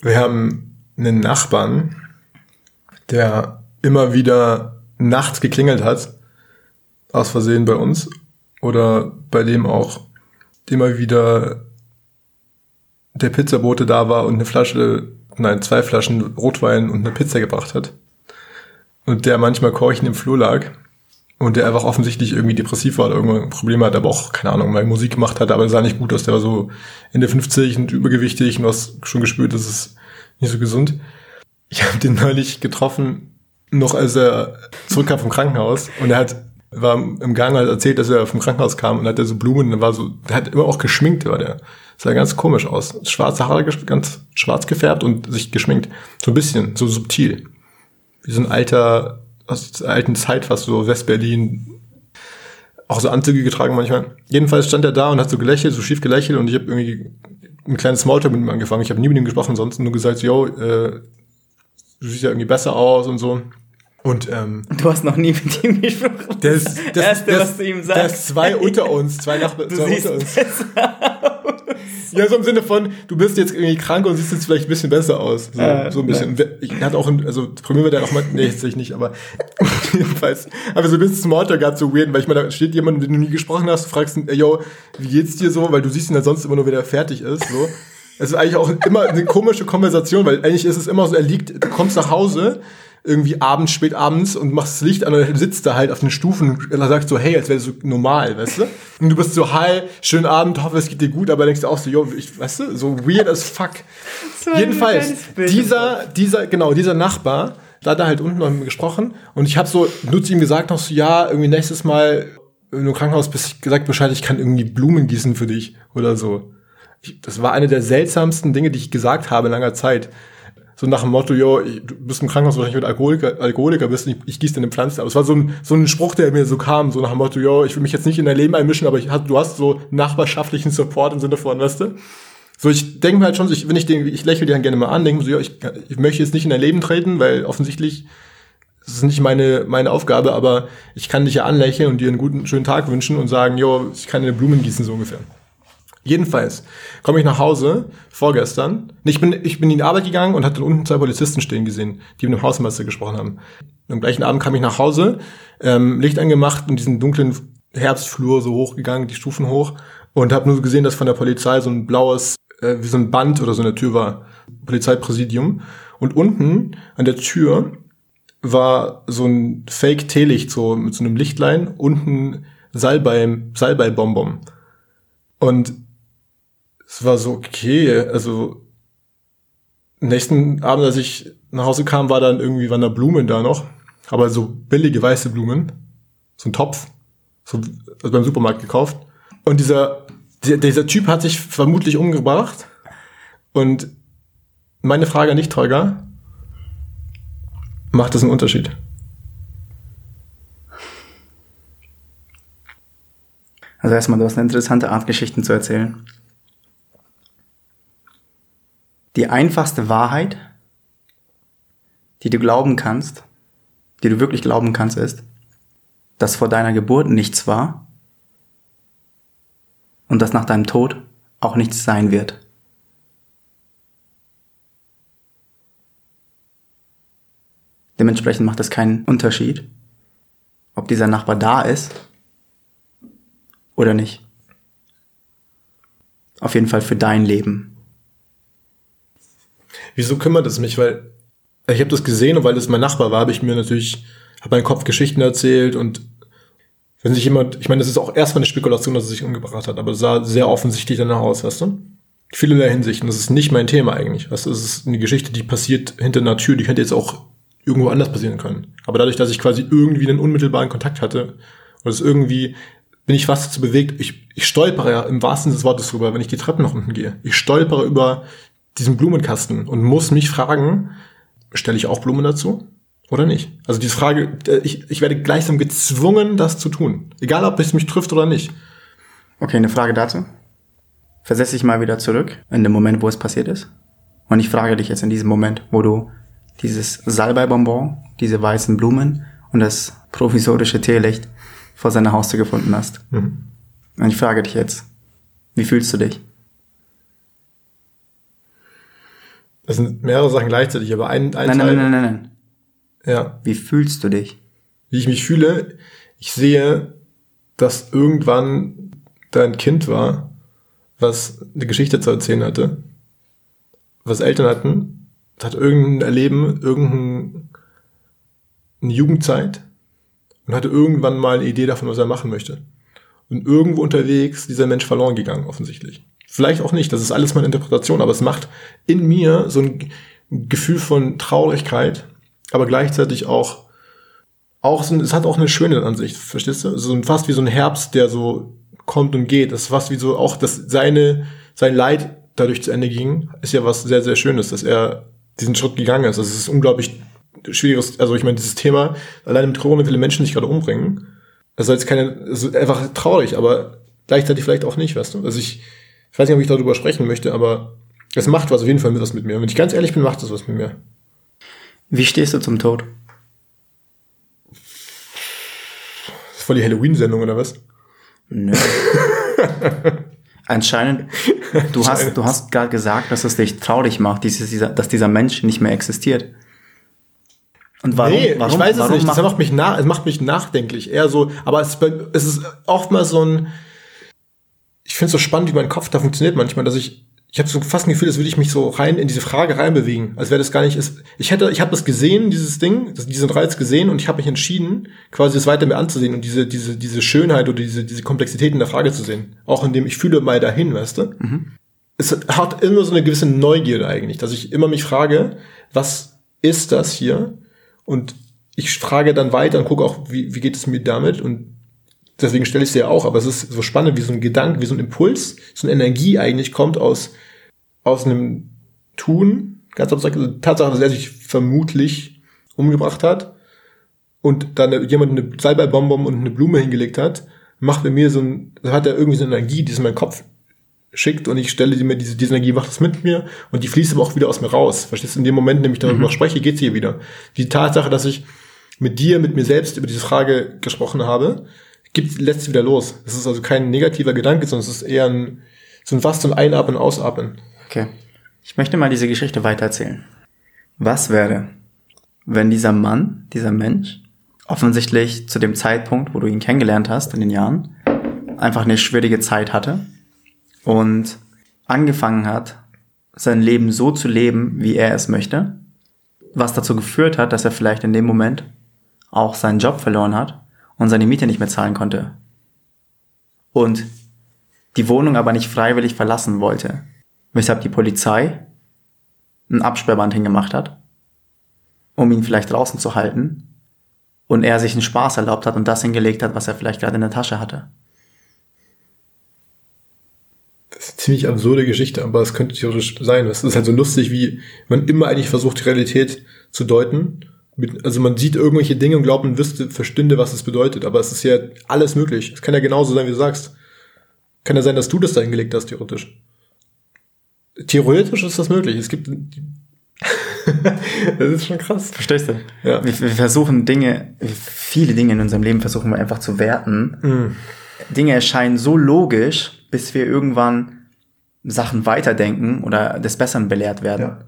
Wir haben einen Nachbarn, der immer wieder nachts geklingelt hat, aus Versehen bei uns, oder bei dem auch immer wieder der Pizzabote da war und eine Flasche, nein, zwei Flaschen Rotwein und eine Pizza gebracht hat. Und der manchmal keuchend im Flur lag. Und der einfach offensichtlich irgendwie depressiv war oder irgendein Problem hat, aber auch, keine Ahnung, mal Musik gemacht hat, aber er sah nicht gut aus. Der war so Ende 50 und übergewichtig und du hast schon gespürt, das ist nicht so gesund. Ich habe den neulich getroffen, noch als er zurückkam vom Krankenhaus und er hat war im Gang hat erzählt, dass er vom Krankenhaus kam und hatte so Blumen, und war so, der hat immer auch geschminkt, war der. Sah ganz komisch aus. Schwarze Haare, ganz schwarz gefärbt und sich geschminkt. So ein bisschen, so subtil. Wie so ein alter, aus der alten Zeit fast, so West-Berlin. Auch so Anzüge getragen manchmal. Jedenfalls stand er da und hat so gelächelt, so schief gelächelt und ich habe irgendwie ein kleines Smalltalk mit ihm angefangen. Ich habe nie mit ihm gesprochen, sonst nur gesagt, yo, äh, du siehst ja irgendwie besser aus und so. Und ähm, du hast noch nie mit ihm gesprochen. Das, das, das Erste, das, was du ihm sagst. Der ist zwei unter uns, zwei Nachbarn zwei unter uns. Ja, so im Sinne von, du bist jetzt irgendwie krank und siehst jetzt vielleicht ein bisschen besser aus. So, äh, so ein bisschen. Ja. Ich hatte auch, ein, also probieren wir dann auch mal, nee, jetzt ich nicht, aber jedenfalls. Aber so ein bisschen Smalltalk gerade so weird, weil ich meine, da steht jemand, mit dem du nie gesprochen hast, du fragst ihn, ey, yo, wie geht's dir so? Weil du siehst ihn ja sonst immer nur, wenn er fertig ist, so. Es ist eigentlich auch immer eine komische Konversation, weil eigentlich ist es immer so, er liegt, du kommst nach Hause, irgendwie abends, spät abends und machst das Licht an und sitzt da halt auf den Stufen und sagst so, hey, als wäre so normal, weißt du? Und du bist so, hi, schönen Abend, hoffe, es geht dir gut, aber denkst du auch so, yo, ich, weißt du, so weird as fuck. Jedenfalls, dieser, dieser, genau, dieser Nachbar, da hat er halt unten noch mit mir gesprochen und ich habe so nur zu ihm gesagt noch so, ja, irgendwie nächstes Mal, wenn du im Krankenhaus bist, gesagt Bescheid, ich kann irgendwie Blumen gießen für dich oder so. Ich, das war eine der seltsamsten Dinge, die ich gesagt habe in langer Zeit so nach dem Motto, jo, du bist im Krankenhaus wahrscheinlich mit Alkoholiker, Alkoholiker bist, ich, ich gieße deine Pflanze. Aber es war so ein, so ein Spruch, der mir so kam, so nach dem Motto, jo, ich will mich jetzt nicht in dein Leben einmischen, aber ich, du hast so nachbarschaftlichen Support im Sinne von, weißt du? So, ich denke mir halt schon, ich, wenn ich den, ich lächle dir dann gerne mal an, denke so, ja, ich, ich möchte jetzt nicht in dein Leben treten, weil offensichtlich das ist nicht meine, meine Aufgabe, aber ich kann dich ja anlächeln und dir einen guten, schönen Tag wünschen und sagen, jo, ich kann dir Blumen gießen, so ungefähr. Jedenfalls komme ich nach Hause vorgestern. Ich bin, ich bin in die Arbeit gegangen und hatte unten zwei Polizisten stehen gesehen, die mit dem Hausmeister gesprochen haben. Am gleichen Abend kam ich nach Hause, ähm, Licht angemacht und diesen dunklen Herbstflur so hochgegangen, die Stufen hoch und habe nur gesehen, dass von der Polizei so ein blaues, äh, wie so ein Band oder so eine Tür war, Polizeipräsidium. Und unten an der Tür war so ein Fake-Teelicht, so mit so einem Lichtlein, unten Salbei, Salbei-Bonbon. Und es war so okay, also nächsten Abend, als ich nach Hause kam, war dann irgendwie, waren da Blumen da noch, aber so billige weiße Blumen, so ein Topf, so also beim Supermarkt gekauft. Und dieser, dieser Typ hat sich vermutlich umgebracht. Und meine Frage an dich, Tolga, macht das einen Unterschied? Also erstmal, du hast eine interessante Art, Geschichten zu erzählen. Die einfachste Wahrheit, die du glauben kannst, die du wirklich glauben kannst, ist, dass vor deiner Geburt nichts war und dass nach deinem Tod auch nichts sein wird. Dementsprechend macht es keinen Unterschied, ob dieser Nachbar da ist oder nicht. Auf jeden Fall für dein Leben. Wieso kümmert es mich? Weil ich habe das gesehen und weil es mein Nachbar war, habe ich mir natürlich, habe meinen Kopf Geschichten erzählt und wenn sich jemand, ich meine, das ist auch erstmal eine Spekulation, dass er sich umgebracht hat, aber es sah sehr offensichtlich danach aus, weißt du? Vielerlei Hinsichten. Das ist nicht mein Thema eigentlich. Weißt du, es ist eine Geschichte, die passiert hinter einer Tür, die könnte jetzt auch irgendwo anders passieren können. Aber dadurch, dass ich quasi irgendwie einen unmittelbaren Kontakt hatte und es irgendwie bin ich fast dazu bewegt, ich, ich stolpere ja im wahrsten Sinne des Wortes drüber, wenn ich die Treppen nach unten gehe. Ich stolpere über diesen Blumenkasten und muss mich fragen, stelle ich auch Blumen dazu oder nicht? Also diese Frage, äh, ich, ich werde gleichsam gezwungen, das zu tun. Egal, ob es mich trifft oder nicht. Okay, eine Frage dazu. Versetze dich mal wieder zurück in den Moment, wo es passiert ist. Und ich frage dich jetzt in diesem Moment, wo du dieses Salbeibonbon, diese weißen Blumen und das provisorische Teelicht vor seiner Haustür gefunden hast. Mhm. Und ich frage dich jetzt, wie fühlst du dich? Das sind mehrere Sachen gleichzeitig, aber ein, ein nein, Teil. Nein, nein, nein, nein. Ja. Wie fühlst du dich? Wie ich mich fühle, ich sehe, dass irgendwann da ein Kind war, was eine Geschichte zu erzählen hatte, was Eltern hatten, hat irgendein Erleben, irgendeine Jugendzeit und hatte irgendwann mal eine Idee davon, was er machen möchte. Und irgendwo unterwegs dieser Mensch verloren gegangen, offensichtlich. Vielleicht auch nicht, das ist alles meine Interpretation, aber es macht in mir so ein Gefühl von Traurigkeit, aber gleichzeitig auch, auch so, es hat auch eine schöne Ansicht, verstehst du? So fast wie so ein Herbst, der so kommt und geht. Das ist fast wie so auch, dass seine, sein Leid dadurch zu Ende ging, ist ja was sehr, sehr Schönes, dass er diesen Schritt gegangen ist. Es ist unglaublich schwieriges, also ich meine, dieses Thema, allein mit Corona viele Menschen sich gerade umbringen. Also jetzt keine, also einfach traurig, aber gleichzeitig vielleicht auch nicht, weißt du? Also ich, ich weiß nicht, ob ich darüber sprechen möchte, aber es macht was auf jeden Fall mit was mit mir. Wenn ich ganz ehrlich bin, macht es was mit mir. Wie stehst du zum Tod? Das ist voll die Halloween-Sendung, oder was? Nö. Anscheinend, du hast, du hast gerade gesagt, dass es dich traurig macht, dieses, dieser, dass dieser Mensch nicht mehr existiert. Und warum? Nee, warum, ich weiß es nicht. Das macht mich, nach, es macht mich nachdenklich. Eher so, aber es, es ist oftmals so ein, ich finde es so spannend, wie mein Kopf da funktioniert manchmal, dass ich ich habe so fast ein Gefühl, als würde ich mich so rein in diese Frage reinbewegen, als wäre das gar nicht ist. Ich hätte, ich habe das gesehen, dieses Ding, das, diesen Reiz gesehen und ich habe mich entschieden, quasi das weiter mir anzusehen und diese diese diese Schönheit oder diese diese Komplexität in der Frage zu sehen, auch indem ich fühle mal dahin, weißt du. Mhm. Es hat immer so eine gewisse Neugierde eigentlich, dass ich immer mich frage, was ist das hier? Und ich frage dann weiter und gucke auch, wie, wie geht es mir damit und deswegen stelle ich es ja auch, aber es ist so spannend, wie so ein Gedanke, wie so ein Impuls, so eine Energie eigentlich kommt aus, aus einem Tun, ganz abstrakt, also Tatsache, dass er sich vermutlich umgebracht hat und dann jemand eine Salbeibonbon und eine Blume hingelegt hat, macht bei mir so ein, hat er irgendwie so eine Energie, die es in meinen Kopf schickt und ich stelle mir diese, diese Energie, macht das mit mir und die fließt aber auch wieder aus mir raus. Verstehst du? In dem Moment, in dem ich darüber mhm. spreche, geht sie hier wieder. Die Tatsache, dass ich mit dir, mit mir selbst über diese Frage gesprochen habe, gibt, lässt es wieder los. Es ist also kein negativer Gedanke, sondern es ist eher ein, so ein so ein Einatmen, Ausatmen. Okay. Ich möchte mal diese Geschichte weitererzählen. Was wäre, wenn dieser Mann, dieser Mensch, offensichtlich zu dem Zeitpunkt, wo du ihn kennengelernt hast, in den Jahren, einfach eine schwierige Zeit hatte und angefangen hat, sein Leben so zu leben, wie er es möchte, was dazu geführt hat, dass er vielleicht in dem Moment auch seinen Job verloren hat und seine Miete nicht mehr zahlen konnte. Und die Wohnung aber nicht freiwillig verlassen wollte, weshalb die Polizei ein Absperrband hingemacht hat, um ihn vielleicht draußen zu halten und er sich einen Spaß erlaubt hat und das hingelegt hat, was er vielleicht gerade in der Tasche hatte. Das ist eine ziemlich absurde Geschichte, aber es könnte theoretisch sein. Es ist halt so lustig, wie man immer eigentlich versucht, die Realität zu deuten mit, also man sieht irgendwelche Dinge und glaubt, man wüsste, verstünde, was es bedeutet. Aber es ist ja alles möglich. Es kann ja genauso sein, wie du sagst. Kann ja sein, dass du das da hingelegt hast, theoretisch. Theoretisch ist das möglich. Es gibt, das ist schon krass. Verstehst du? Ja. Wir, wir, versuchen Dinge, viele Dinge in unserem Leben versuchen wir einfach zu werten. Mm. Dinge erscheinen so logisch, bis wir irgendwann Sachen weiterdenken oder des Besseren belehrt werden. Ja.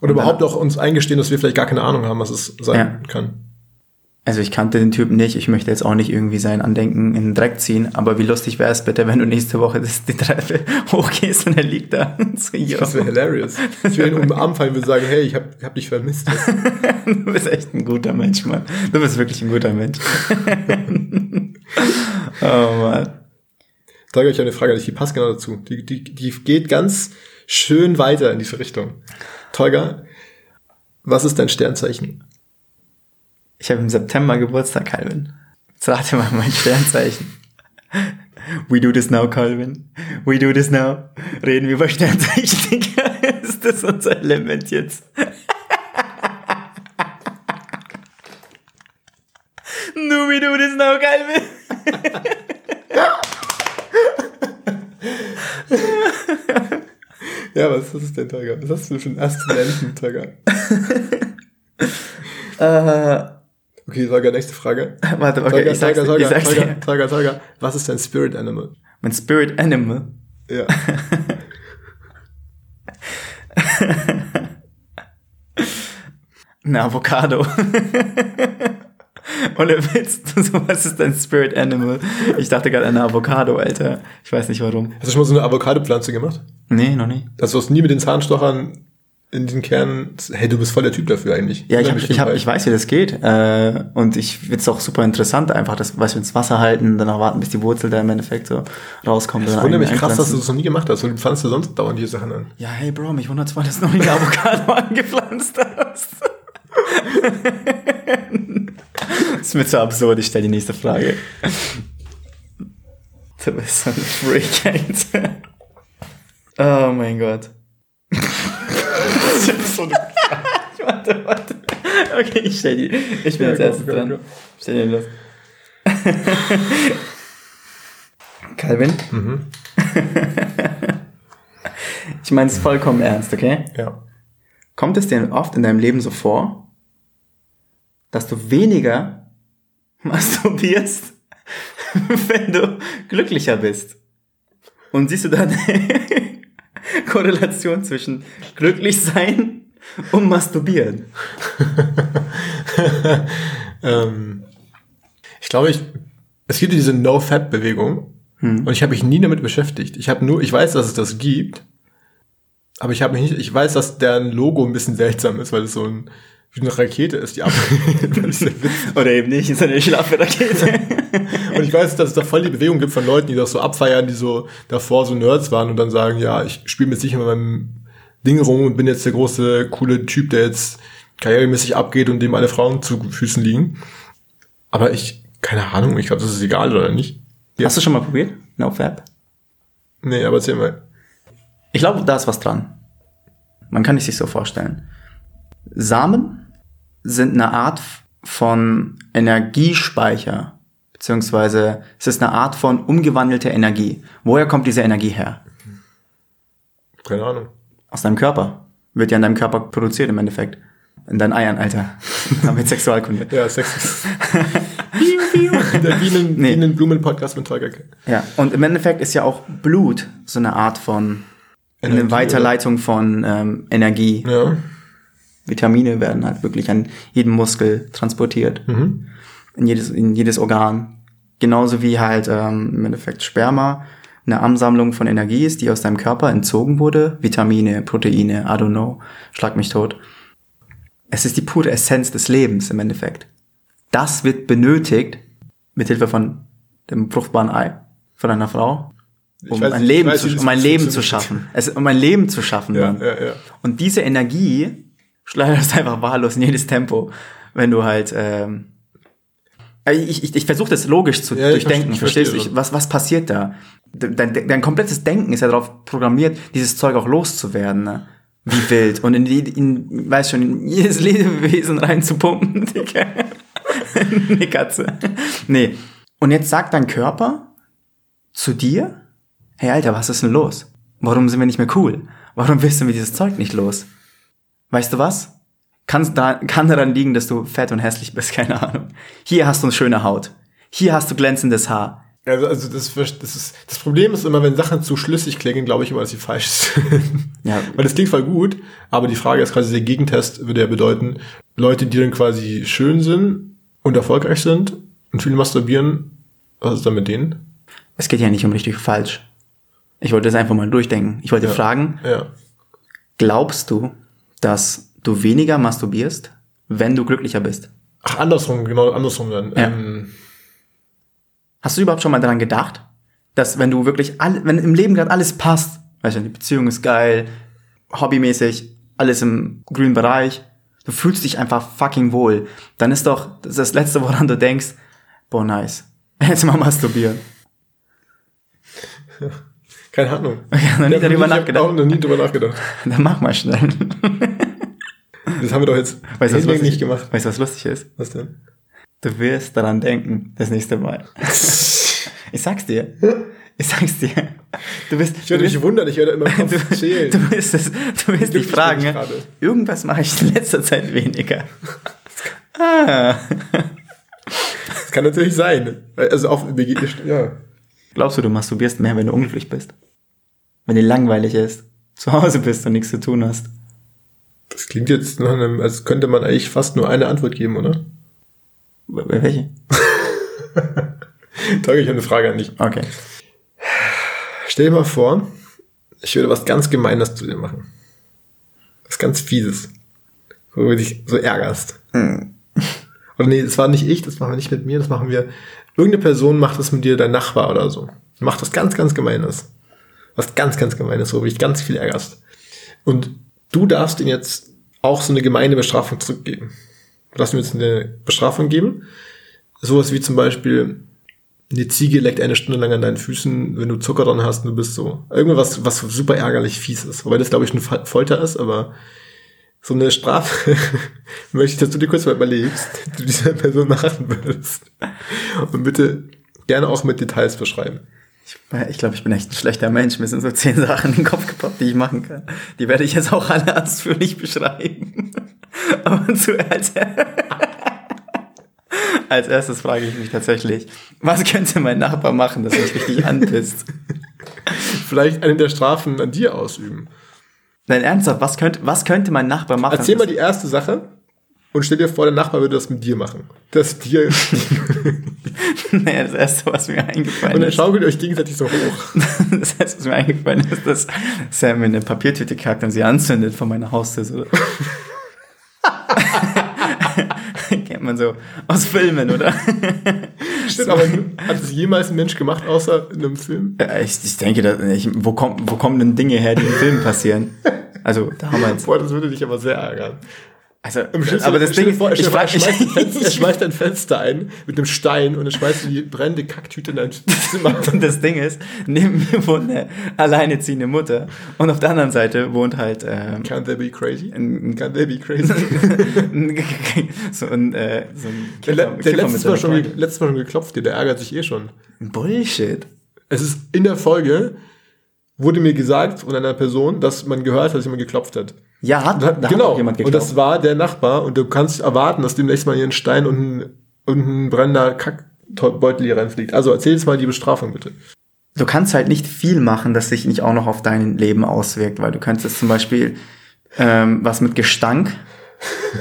Oder überhaupt auch uns eingestehen, dass wir vielleicht gar keine Ahnung haben, was es sein ja. kann. Also ich kannte den Typen nicht, ich möchte jetzt auch nicht irgendwie sein Andenken in den Dreck ziehen, aber wie lustig wäre es bitte, wenn du nächste Woche das, die Treppe hochgehst und er liegt da. So, das wäre hilarious. Ich würde ihn umarmen und sagen, hey, ich hab, hab dich vermisst. du bist echt ein guter Mensch, Mann. Du bist wirklich ein guter Mensch. oh Mann. Ich sage euch eine Frage, die passt genau dazu. Die, die, die geht ganz schön weiter in diese Richtung. Tolga, was ist dein Sternzeichen? Ich habe im September Geburtstag, Calvin. Jetzt rate mal mein Sternzeichen. We do this now, Calvin. We do this now. Reden wir über Sternzeichen, Digga. Ist das unser Element jetzt? no, we do this now, Calvin. Ja, was, ist denn, Tiger? Was hast du für einen Aszendenten, Tiger? äh, okay, Tiger, nächste Frage. Warte, okay, Tiger, ich sag's, Tiger, ich sag's Tiger, Tiger, Tiger, Was ist dein Spirit Animal? Mein Spirit Animal? Ja. Eine Avocado. Ohne Witz, was ist dein Spirit Animal? Ich dachte gerade eine Avocado, Alter. Ich weiß nicht warum. Hast du schon mal so eine Avocado-Pflanze gemacht? Nee, noch nie. Also du hast nie mit den Zahnstochern in den Kernen, hey, du bist voll der Typ dafür eigentlich. Ja, ich, hab, ich, hab, ich weiß, wie das geht. Äh, und ich finde es auch super interessant, einfach das, weißt du, ins Wasser halten, danach warten, bis die Wurzel da im Endeffekt so rauskommt. Das wundert mich krass, dass du das noch nie gemacht hast. Und du pflanzt ja sonst dauernd die Sachen an. Ja, hey Bro, mich wundert zwar, dass du noch nie eine Avocado angepflanzt hast. Das ist mir zu absurd, ich stelle die nächste Frage. Du bist so ein Freak, Alter. Oh mein Gott. so warte, warte. Okay, ich stell die. Ich bin ja, als erstes dran. Go. Stell die los. Calvin? Mhm. ich meine es vollkommen ernst, okay? Ja. Kommt es dir oft in deinem Leben so vor, dass du weniger masturbierst, wenn du glücklicher bist? Und siehst du da eine Korrelation zwischen glücklich sein und masturbieren? ähm, ich glaube, ich, es gibt diese No-Fat-Bewegung hm. und ich habe mich nie damit beschäftigt. Ich habe nur, ich weiß, dass es das gibt, aber ich habe mich nicht, ich weiß, dass deren Logo ein bisschen seltsam ist, weil es so ein, wie eine Rakete ist, die ab. Oder eben nicht, ist eine schlaffe Rakete. und ich weiß, dass es da voll die Bewegung gibt von Leuten, die das so abfeiern, die so davor so Nerds waren und dann sagen, ja, ich spiele mit sicher mit meinem Ding rum und bin jetzt der große, coole Typ, der jetzt karrieremäßig abgeht und dem alle Frauen zu Füßen liegen. Aber ich, keine Ahnung, ich glaube, das ist egal oder nicht. Ja. Hast du schon mal probiert? No Fab? Nee, aber erzähl mal. Ich glaube, da ist was dran. Man kann es sich so vorstellen. Samen sind eine Art von Energiespeicher, beziehungsweise es ist eine Art von umgewandelter Energie. Woher kommt diese Energie her? Keine Ahnung. Aus deinem Körper. Wird ja in deinem Körper produziert im Endeffekt. In deinen Eiern, Alter. mit Sexualkunde. ja, Sex. Der Bienen, nee. Bienenblumen-Podcast mit Tolga. Ja, und im Endeffekt ist ja auch Blut so eine Art von Energie, eine Weiterleitung oder? von ähm, Energie. Ja. Vitamine werden halt wirklich an jeden Muskel transportiert. Mhm. In, jedes, in jedes Organ. Genauso wie halt ähm, im Endeffekt Sperma eine Ansammlung von Energie ist, die aus deinem Körper entzogen wurde. Vitamine, Proteine, I don't know, schlag mich tot. Es ist die pure Essenz des Lebens im Endeffekt. Das wird benötigt mit Hilfe von dem fruchtbaren Ei von einer Frau, um ein Leben, weiß, zu, um ein Leben zu schaffen. Es, um ein Leben zu schaffen. Ja, ja, ja. Und diese Energie schleuderst einfach wahllos in jedes Tempo, wenn du halt ähm, ich, ich, ich versuche das logisch zu ja, durchdenken, verstehst du? Ich, was, was passiert da? Dein, dein komplettes Denken ist ja darauf programmiert, dieses Zeug auch loszuwerden. Ne? Wie wild. Und in, die, in weiß schon, in jedes Lebewesen reinzupumpen, Digga. Eine Katze. Nee. Und jetzt sagt dein Körper zu dir, hey Alter, was ist denn los? Warum sind wir nicht mehr cool? Warum wissen wir dieses Zeug nicht los? Weißt du was? Kann's da, kann daran liegen, dass du fett und hässlich bist, keine Ahnung. Hier hast du eine schöne Haut. Hier hast du glänzendes Haar. Also, also das, das, ist, das Problem ist immer, wenn Sachen zu schlüssig klingen, glaube ich immer, dass sie falsch sind. Ja. Weil das klingt voll gut, aber die Frage ist quasi, der Gegentest würde ja bedeuten, Leute, die dann quasi schön sind und erfolgreich sind und viel masturbieren, was ist dann mit denen? Es geht ja nicht um richtig falsch. Ich wollte das einfach mal durchdenken. Ich wollte ja. fragen, ja. glaubst du, dass du weniger masturbierst, wenn du glücklicher bist? Ach, andersrum, genau, andersrum dann. Ja. Ähm, Hast du überhaupt schon mal daran gedacht, dass wenn du wirklich, all, wenn im Leben gerade alles passt, weißt du, die Beziehung ist geil, hobbymäßig, alles im grünen Bereich, du fühlst dich einfach fucking wohl, dann ist doch das, das Letzte, woran du denkst, boah, nice, jetzt mal masturbieren. Keine Ahnung. Ich habe noch nie darüber nachgedacht. Ich noch nie darüber nachgedacht. Dann mach mal schnell. Das haben wir doch jetzt weißt, was lustig, nicht gemacht. Weißt du, was lustig ist? Was denn? Du wirst daran denken, das nächste Mal. ich sag's dir. Ich sag's dir. Du bist, ich werde mich wundern, ich werde immer du, zählen. Du wirst, es, du wirst dich fragen, irgendwas mache ich in letzter Zeit weniger. ah. Das kann natürlich sein. Also auf, ja. Glaubst du, du masturbierst mehr, wenn du unglücklich bist? Wenn dir langweilig ist, zu Hause bist und nichts zu tun hast? Das klingt jetzt nach einem, als könnte man eigentlich fast nur eine Antwort geben, oder? Welche? Tage, ich habe eine Frage an dich. Okay. Stell dir mal vor, ich würde was ganz Gemeines zu dir machen. Was ganz Fieses. Wo du dich so ärgerst. Hm. Oder nee, das war nicht ich, das machen wir nicht mit mir, das machen wir. Irgendeine Person macht das mit dir, dein Nachbar oder so. Macht das ganz, ganz Gemeines. Was ganz, ganz Gemeines, wo du dich ganz viel ärgerst. Und du darfst ihm jetzt auch so eine gemeine Bestrafung zurückgeben. Du darfst ihm jetzt eine Bestrafung geben. Sowas wie zum Beispiel, eine Ziege leckt eine Stunde lang an deinen Füßen, wenn du Zucker dran hast und du bist so. Irgendwas, was super ärgerlich fies ist. Wobei das, glaube ich, eine Folter ist, aber so eine Strafe möchte ich, dass du dir kurz mal überlegst, die du dieser Person machen würdest. Und bitte gerne auch mit Details beschreiben. Ich, ich glaube, ich bin echt ein schlechter Mensch. Mir sind so zehn Sachen in den Kopf gepoppt, die ich machen kann. Die werde ich jetzt auch alle ausführlich beschreiben. Aber zuerst, als erstes frage ich mich tatsächlich, was könnte mein Nachbar machen, dass mich richtig anpisst? Vielleicht eine der Strafen an dir ausüben. Nein, ernsthaft, was könnte, was könnte mein Nachbar machen? Erzähl mal die erste Sache und stell dir vor, der Nachbar würde das mit dir machen. Das dir. naja, das erste, was mir eingefallen ist. Und dann schaukelt ihr euch gegenseitig so hoch. das erste, was mir eingefallen ist, dass Sam mir eine Papiertüte kackt und sie anzündet vor meiner Haustür. Kennt man so aus Filmen, oder? Stimmt, aber hat es jemals ein Mensch gemacht, außer in einem Film? Ich, ich denke, dass, ich, wo, kommen, wo kommen denn Dinge her, die in Filmen passieren? Also damals. Boah, das würde dich aber sehr ärgern. Also, aber das Ding, vor, ich, er, schmeißt ein Fenster, er schmeißt ein Fenster ein mit einem Stein und er schmeißt die brennende Kacktüte in dein Zimmer. Und das Ding ist, neben mir wohnt eine alleineziehende Mutter und auf der anderen Seite wohnt halt ähm, Can they be crazy? Ein, Can they be crazy? so ein, äh, so ein Kiffer, der, der letztes, Mal schon, letztes Mal schon geklopft, der ärgert sich eh schon. Bullshit. Es ist in der Folge wurde mir gesagt von einer Person, dass man gehört hat, dass jemand geklopft hat. Ja, hat, da genau. Hat jemand geklopft. Und das war der Nachbar und du kannst erwarten, dass demnächst mal hier ein Stein und ein, und ein brennender Kackbeutel hier reinfliegt. Also erzähl jetzt mal die Bestrafung bitte. Du kannst halt nicht viel machen, das sich nicht auch noch auf dein Leben auswirkt, weil du kannst jetzt zum Beispiel ähm, was mit Gestank,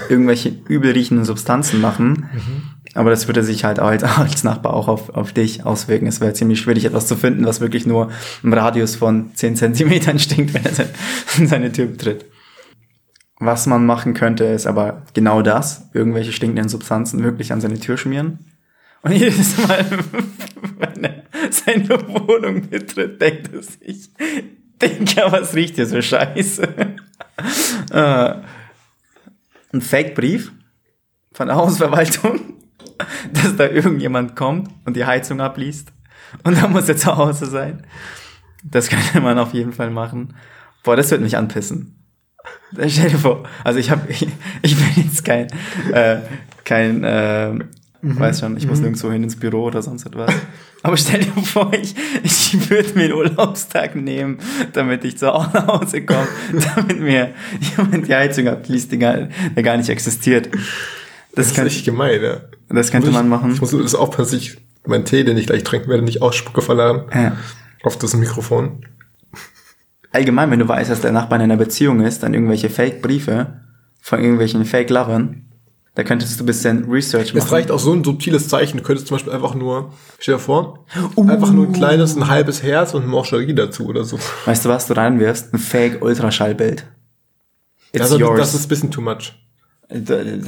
irgendwelche übelriechenden Substanzen machen. Mhm. Aber das würde sich halt als, als Nachbar auch auf, auf dich auswirken. Es wäre ziemlich schwierig, etwas zu finden, was wirklich nur im Radius von 10 Zentimetern stinkt, wenn er in seine Tür betritt. Was man machen könnte, ist aber genau das, irgendwelche stinkenden Substanzen wirklich an seine Tür schmieren. Und jedes Mal, wenn er seine Wohnung betritt, denkt er sich, Digga, was riecht hier so scheiße? Äh, ein Fake-Brief von der Hausverwaltung dass da irgendjemand kommt und die Heizung abliest. Und da muss er zu Hause sein. Das könnte man auf jeden Fall machen. Boah, das wird mich anpissen. Stell dir vor, also ich habe, ich, ich, bin jetzt kein, äh, kein, äh, mhm. weiß schon, ich muss mhm. nirgendwo hin ins Büro oder sonst etwas. Aber stell dir vor, ich, ich würde mir einen Urlaubstag nehmen, damit ich zu Hause komme, damit mir jemand die Heizung die gar, der gar nicht existiert. Das, das ist echt gemein, ja. Das könnte man machen. Ich muss das aufpassen, dass ich meinen Tee, den ich gleich trinken werde, nicht ausspucke verladen. Ja. Auf das Mikrofon. Allgemein, wenn du weißt, dass der Nachbar in einer Beziehung ist, dann irgendwelche Fake-Briefe von irgendwelchen Fake-Lovern, da könntest du ein bisschen Research machen. Es reicht auch so ein subtiles Zeichen. Du könntest zum Beispiel einfach nur, stell dir vor, uh. einfach nur ein kleines, ein halbes Herz und Morcherie dazu oder so. Weißt du, was du reinwirfst? Ein Fake-Ultraschallbild. It's also, yours. Das ist ein bisschen too much.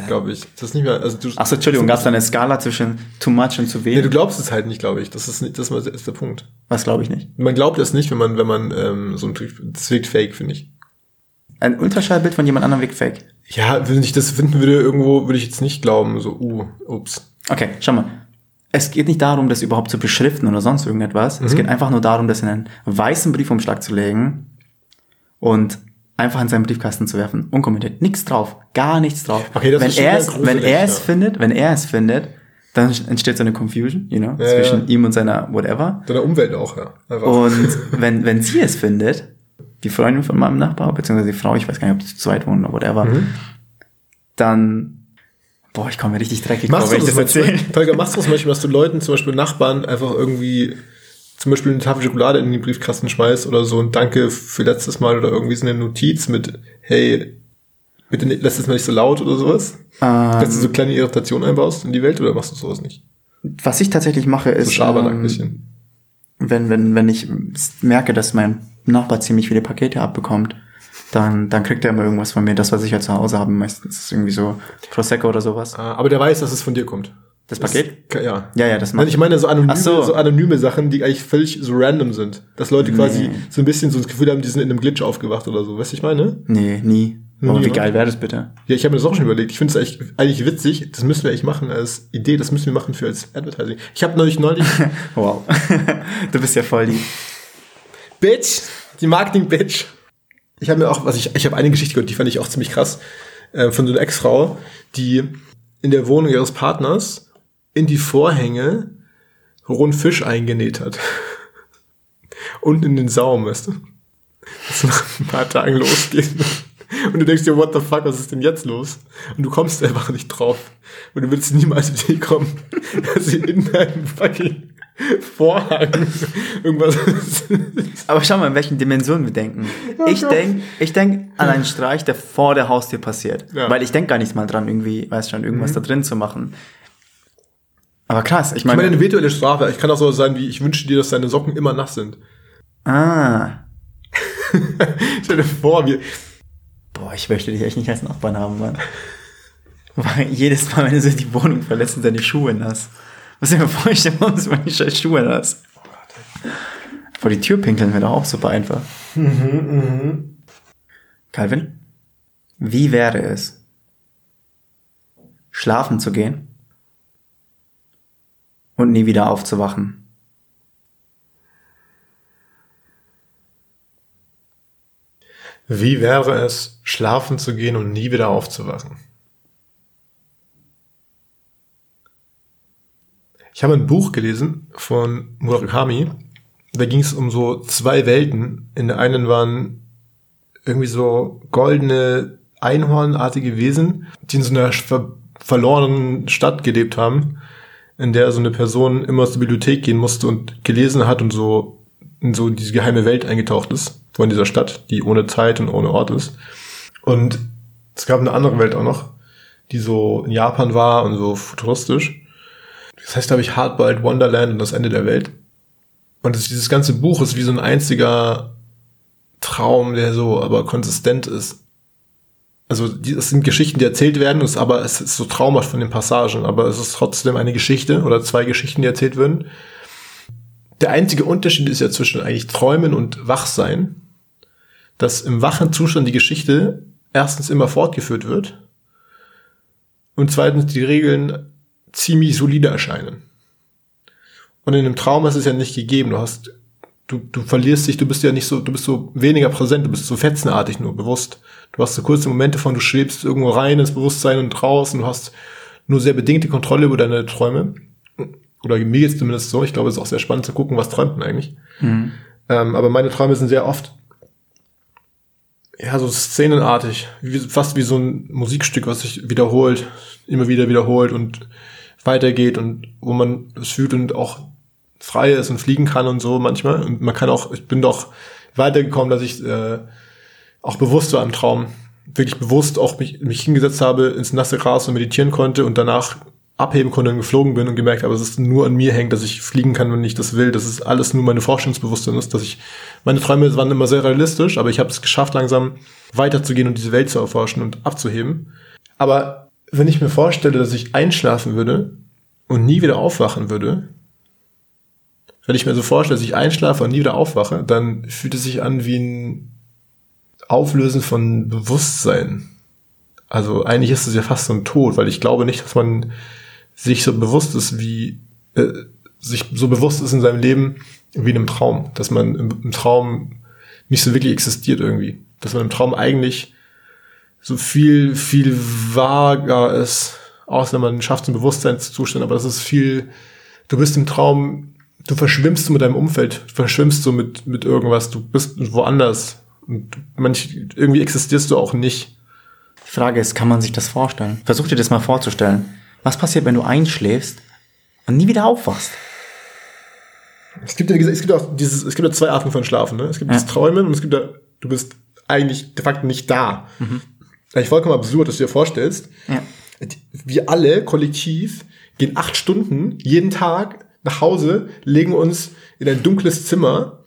Glaube ich. Das ist nicht mehr, also du, Achso, Entschuldigung, gab es da eine Skala zwischen too much und zu wenig? Nee, du glaubst es halt nicht, glaube ich. Das ist nicht, das ist der Punkt. Was glaube ich nicht? Man glaubt es nicht, wenn man, wenn man ähm, so ein das wirkt fake, finde ich. Ein Ultraschallbild von jemand anderem wirkt fake. Ja, wenn ich das finden würde, irgendwo würde ich jetzt nicht glauben, so, uh, ups. Okay, schau mal. Es geht nicht darum, das überhaupt zu beschriften oder sonst irgendetwas. Mhm. Es geht einfach nur darum, das in einen weißen Briefumschlag zu legen und einfach in seinen Briefkasten zu werfen, unkommentiert, nichts drauf, gar nichts drauf. Okay, das wenn ist er es, wenn er es findet, wenn er es findet, dann entsteht so eine Confusion, you know, ja, zwischen ja. ihm und seiner whatever. Seiner Umwelt auch, ja. Einfach. Und wenn wenn sie es findet, die Freundin von meinem Nachbar beziehungsweise die Frau, ich weiß gar nicht, ob die zu zweit wohnen oder whatever, mhm. dann Boah, ich komme mir richtig dreckig machst vor, wenn ich das erzähle. Holger, machst du das manchmal, dass du Leuten, zum Beispiel Nachbarn, einfach irgendwie zum Beispiel eine Tafel Schokolade in den Briefkasten schmeißt oder so und Danke für letztes Mal oder irgendwie so eine Notiz mit, hey, Bitte nicht, lässt es mal nicht so laut oder sowas? Ähm, Dass du so kleine Irritationen einbaust in die Welt oder machst du sowas nicht? Was ich tatsächlich mache, ist. So Schabernack ähm, bisschen. Wenn, wenn, wenn ich merke, dass mein Nachbar ziemlich viele Pakete abbekommt, dann, dann kriegt er immer irgendwas von mir. Das, was ich ja zu Hause habe, meistens ist irgendwie so Prosecco oder sowas. Ah, aber der weiß, dass es von dir kommt. Das Paket? Das, ja. Ja, ja, das macht. Ich meine so anonyme, so. so. anonyme Sachen, die eigentlich völlig so random sind. Dass Leute quasi nee. so ein bisschen so das Gefühl haben, die sind in einem Glitch aufgewacht oder so. Weißt du, ich meine? Nee, nie. Aber nie, wie geil wäre das bitte? Ja, ich habe mir das auch schon überlegt. Ich finde es eigentlich, eigentlich witzig. Das müssen wir eigentlich machen als Idee. Das müssen wir machen für als Advertising. Ich habe neulich neulich. wow. du bist ja voll die. Bitch. Die Marketing-Bitch. Ich habe mir auch, was ich, ich habe eine Geschichte gehört, die fand ich auch ziemlich krass. Äh, von so einer Ex-Frau, die in der Wohnung ihres Partners in die Vorhänge rohen Fisch eingenäht hat. Und in den Saum, weißt du? Das nach ein paar Tagen losgeht. Und du denkst dir, what the fuck, was ist denn jetzt los? Und du kommst einfach nicht drauf. Und du willst niemals mit dir kommen, dass sie in deinem fucking Vorhang irgendwas Aber schau mal, in welchen Dimensionen wir denken. Oh ich denke ich denk an einen Streich, der vor der Haustür passiert. Ja. Weil ich denke gar nicht mal dran, irgendwie, weißt schon, irgendwas mhm. da drin zu machen. Aber krass, ich meine. Ich meine, eine virtuelle Strafe. Ich kann auch so sein wie, ich wünsche dir, dass deine Socken immer nass sind. Ah. Stell dir vor, wir. Boah, ich möchte dich echt nicht als Nachbarn haben, Mann. Weil jedes Mal, wenn du so die Wohnung verlässt, sind deine Schuhe nass. Was ich mir vorstellen muss, wenn ich scheiß Schuhe nass. Vor die Tür pinkeln wäre doch auch super einfach. Mhm, mhm. Calvin, wie wäre es, schlafen zu gehen und nie wieder aufzuwachen. Wie wäre es, schlafen zu gehen und nie wieder aufzuwachen? Ich habe ein Buch gelesen von Murakami. Da ging es um so zwei Welten. In der einen waren irgendwie so goldene, einhornartige Wesen, die in so einer ver verlorenen Stadt gelebt haben in der so eine Person immer zur Bibliothek gehen musste und gelesen hat und so in so diese geheime Welt eingetaucht ist von dieser Stadt, die ohne Zeit und ohne Ort ist. Und es gab eine andere Welt auch noch, die so in Japan war und so futuristisch. Das heißt, glaube ich, Hardboiled Wonderland und das Ende der Welt. Und das, dieses ganze Buch ist wie so ein einziger Traum, der so aber konsistent ist also es sind Geschichten, die erzählt werden, ist, aber es ist so traumhaft von den Passagen, aber es ist trotzdem eine Geschichte oder zwei Geschichten, die erzählt werden. Der einzige Unterschied ist ja zwischen eigentlich Träumen und Wachsein, dass im wachen Zustand die Geschichte erstens immer fortgeführt wird und zweitens die Regeln ziemlich solide erscheinen. Und in einem Traum ist es ja nicht gegeben. Du hast, du, du verlierst dich, du bist ja nicht so, du bist so weniger präsent, du bist so fetzenartig nur bewusst. Du hast so kurze Momente von, du schwebst irgendwo rein ins Bewusstsein und raus und du hast nur sehr bedingte Kontrolle über deine Träume. Oder mir geht's zumindest so. Ich glaube, es ist auch sehr spannend zu gucken, was träumt man eigentlich. Mhm. Ähm, aber meine Träume sind sehr oft ja, so szenenartig, wie, fast wie so ein Musikstück, was sich wiederholt, immer wieder wiederholt und weitergeht und wo man es fühlt und auch frei ist und fliegen kann und so manchmal. Und man kann auch, ich bin doch weitergekommen, dass ich äh, auch bewusst so einem Traum wirklich bewusst auch mich, mich hingesetzt habe, ins nasse Gras und meditieren konnte und danach abheben konnte und geflogen bin und gemerkt habe, dass es nur an mir hängt, dass ich fliegen kann, wenn ich das will, dass es alles nur meine Vorstellungsbewusstsein ist, dass ich, meine Träume waren immer sehr realistisch, aber ich habe es geschafft, langsam weiterzugehen und diese Welt zu erforschen und abzuheben. Aber wenn ich mir vorstelle, dass ich einschlafen würde und nie wieder aufwachen würde, wenn ich mir so vorstelle, dass ich einschlafe und nie wieder aufwache, dann fühlt es sich an wie ein Auflösen von Bewusstsein. Also eigentlich ist es ja fast so ein Tod, weil ich glaube nicht, dass man sich so bewusst ist wie äh, sich so bewusst ist in seinem Leben wie in einem Traum, dass man im, im Traum nicht so wirklich existiert irgendwie, dass man im Traum eigentlich so viel viel vager ist, außer man schafft einen Bewusstseinszustand, aber das ist viel. Du bist im Traum, du verschwimmst so mit deinem Umfeld, du verschwimmst so mit mit irgendwas, du bist woanders und manch, irgendwie existierst du auch nicht. Die Frage ist, kann man sich das vorstellen? Versuch dir das mal vorzustellen. Was passiert, wenn du einschläfst und nie wieder aufwachst? Es gibt ja, es gibt auch dieses, es gibt ja zwei Arten von Schlafen, ne? Es gibt ja. das Träumen und es gibt ja, du bist eigentlich de facto nicht da. Mhm. Eigentlich vollkommen absurd, dass du dir vorstellst, ja. wir alle kollektiv gehen acht Stunden jeden Tag nach Hause, legen uns in ein dunkles Zimmer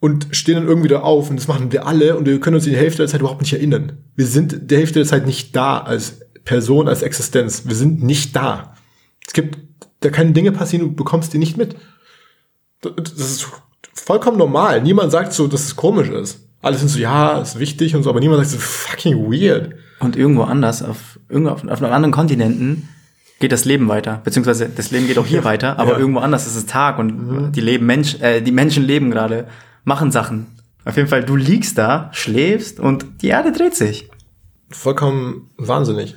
und stehen dann irgendwie da auf und das machen wir alle und wir können uns die Hälfte der Zeit überhaupt nicht erinnern. Wir sind der Hälfte der Zeit nicht da als Person, als Existenz. Wir sind nicht da. Es gibt, da können Dinge passieren, du bekommst die nicht mit. Das ist vollkommen normal. Niemand sagt so, dass es komisch ist. Alle sind so, ja, ist wichtig und so, aber niemand sagt so, fucking weird. Und irgendwo anders, auf, irgendwo auf, auf einem anderen Kontinenten, geht das Leben weiter. Beziehungsweise das Leben geht auch hier weiter, aber ja. irgendwo anders ist es Tag und mhm. die leben Mensch, äh, die Menschen leben gerade, machen Sachen. Auf jeden Fall, du liegst da, schläfst und die Erde dreht sich. Vollkommen wahnsinnig.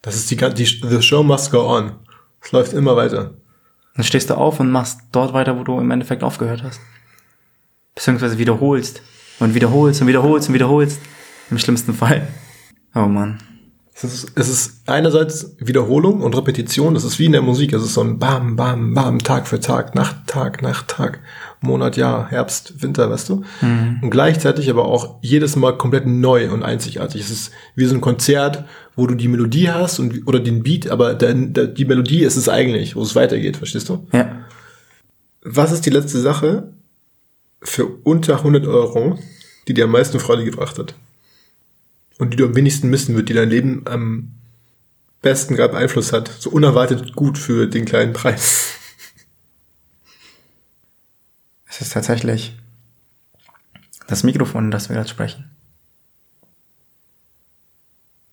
Das ist die, die the show must go on. Es läuft immer weiter. Dann stehst du auf und machst dort weiter, wo du im Endeffekt aufgehört hast. Beziehungsweise wiederholst. Und wiederholst und wiederholst und wiederholst. Im schlimmsten Fall. Oh Mann. Es ist, es ist einerseits Wiederholung und Repetition, das ist wie in der Musik, es ist so ein Bam, Bam, Bam, Tag für Tag, Nacht, Tag, Nacht, Tag, Monat, Jahr, Herbst, Winter, weißt du? Mhm. Und gleichzeitig aber auch jedes Mal komplett neu und einzigartig. Es ist wie so ein Konzert, wo du die Melodie hast und, oder den Beat, aber der, der, die Melodie ist es eigentlich, wo es weitergeht, verstehst du? Ja. Was ist die letzte Sache für unter 100 Euro, die dir am meisten Freude gebracht hat? und die du am wenigsten missen wird, die dein Leben am besten gerade beeinflusst hat. So unerwartet gut für den kleinen Preis. Es ist tatsächlich das Mikrofon, das wir gerade sprechen.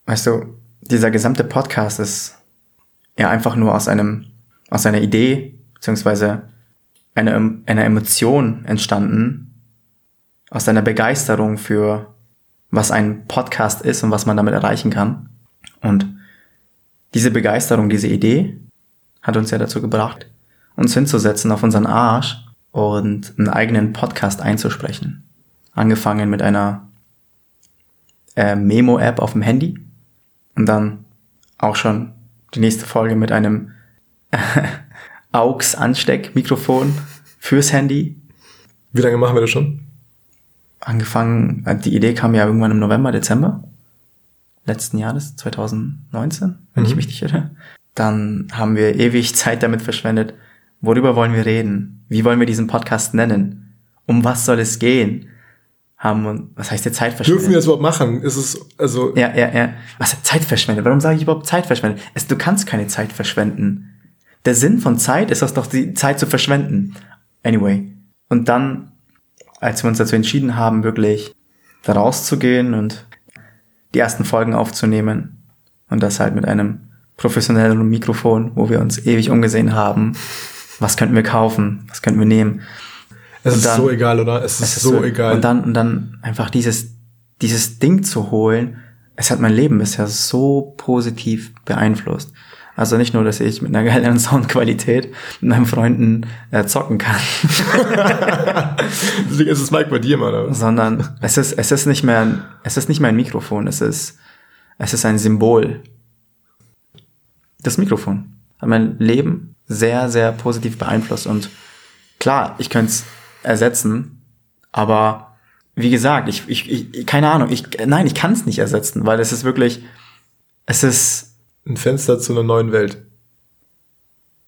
Weißt du, dieser gesamte Podcast ist ja einfach nur aus einem, aus einer Idee, beziehungsweise einer, einer Emotion entstanden, aus einer Begeisterung für was ein Podcast ist und was man damit erreichen kann. Und diese Begeisterung, diese Idee hat uns ja dazu gebracht, uns hinzusetzen auf unseren Arsch und einen eigenen Podcast einzusprechen. Angefangen mit einer äh, Memo-App auf dem Handy und dann auch schon die nächste Folge mit einem AUX-Ansteckmikrofon fürs Handy. Wie lange machen wir das schon? angefangen, äh, die Idee kam ja irgendwann im November, Dezember letzten Jahres, 2019, wenn mhm. ich mich nicht irre. Dann haben wir ewig Zeit damit verschwendet. Worüber wollen wir reden? Wie wollen wir diesen Podcast nennen? Um was soll es gehen? Haben was heißt der Zeit verschwendet? Dürfen wir das überhaupt machen? Ist es also Ja, ja, ja. Was Zeit verschwendet? Warum sage ich überhaupt Zeit verschwendet? Es, du kannst keine Zeit verschwenden. Der Sinn von Zeit ist das doch die Zeit zu verschwenden. Anyway. Und dann als wir uns dazu entschieden haben, wirklich da rauszugehen und die ersten Folgen aufzunehmen und das halt mit einem professionellen Mikrofon, wo wir uns ewig umgesehen haben, was könnten wir kaufen, was könnten wir nehmen. Es und ist dann, so egal, oder? Es ist, es ist so, so egal. Und dann, und dann einfach dieses, dieses Ding zu holen, es hat mein Leben bisher so positiv beeinflusst. Also nicht nur, dass ich mit einer geileren Soundqualität mit meinen Freunden äh, zocken kann. Deswegen ist es Mike bei dir, Mann. Sondern es ist, es ist nicht mehr, es ist nicht mehr ein Mikrofon, es ist, es ist ein Symbol. Das Mikrofon hat mein Leben sehr, sehr positiv beeinflusst und klar, ich könnte es ersetzen, aber wie gesagt, ich, ich, ich keine Ahnung, ich, nein, ich kann es nicht ersetzen, weil es ist wirklich, es ist, ein Fenster zu einer neuen Welt.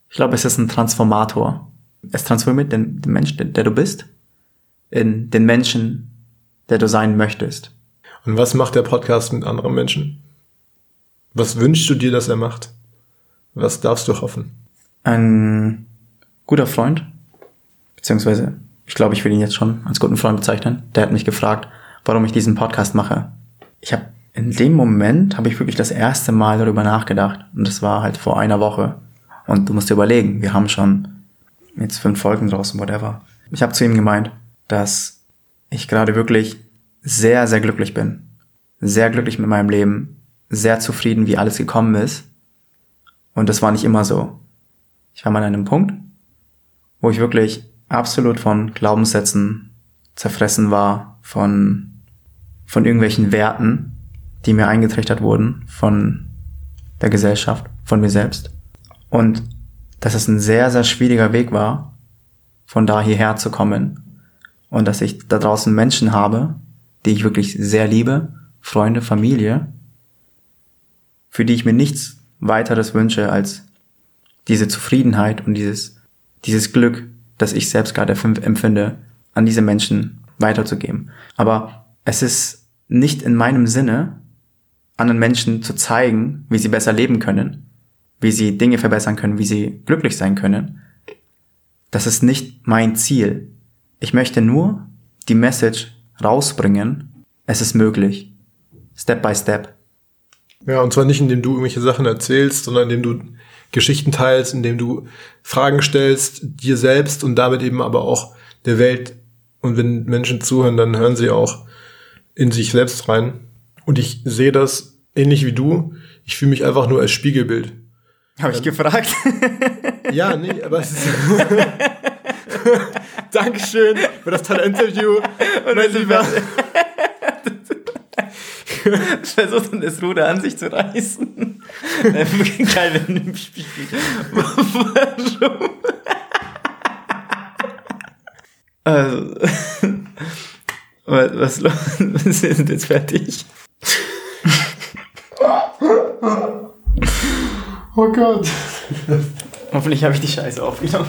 Ich glaube, es ist ein Transformator. Es transformiert den, den Menschen, der, der du bist, in den Menschen, der du sein möchtest. Und was macht der Podcast mit anderen Menschen? Was wünschst du dir, dass er macht? Was darfst du hoffen? Ein guter Freund, beziehungsweise ich glaube, ich will ihn jetzt schon als guten Freund bezeichnen. Der hat mich gefragt, warum ich diesen Podcast mache. Ich habe in dem Moment habe ich wirklich das erste Mal darüber nachgedacht. Und das war halt vor einer Woche. Und du musst dir überlegen, wir haben schon jetzt fünf Folgen draußen, whatever. Ich habe zu ihm gemeint, dass ich gerade wirklich sehr, sehr glücklich bin. Sehr glücklich mit meinem Leben. Sehr zufrieden, wie alles gekommen ist. Und das war nicht immer so. Ich war mal an einem Punkt, wo ich wirklich absolut von Glaubenssätzen zerfressen war, von, von irgendwelchen Werten, die mir eingetrichtert wurden von der Gesellschaft, von mir selbst. Und dass es ein sehr, sehr schwieriger Weg war, von da hierher zu kommen. Und dass ich da draußen Menschen habe, die ich wirklich sehr liebe, Freunde, Familie, für die ich mir nichts weiteres wünsche als diese Zufriedenheit und dieses, dieses Glück, das ich selbst gerade empfinde, an diese Menschen weiterzugeben. Aber es ist nicht in meinem Sinne, anderen Menschen zu zeigen, wie sie besser leben können, wie sie Dinge verbessern können, wie sie glücklich sein können. Das ist nicht mein Ziel. Ich möchte nur die Message rausbringen, es ist möglich. Step by step. Ja, und zwar nicht, indem du irgendwelche Sachen erzählst, sondern indem du Geschichten teilst, indem du Fragen stellst, dir selbst und damit eben aber auch der Welt. Und wenn Menschen zuhören, dann hören sie auch in sich selbst rein. Und ich sehe das ähnlich wie du. Ich fühle mich einfach nur als Spiegelbild. Habe ich gefragt? ja, nee, aber es ist. Dankeschön für das tolle Interview. Und mein Lieber. versucht dann das Ruder an sich zu reißen. Geil, wenn im Spiegel. Warum? Also, was, was, was ist jetzt fertig? Oh Gott. Hoffentlich habe ich die Scheiße aufgenommen.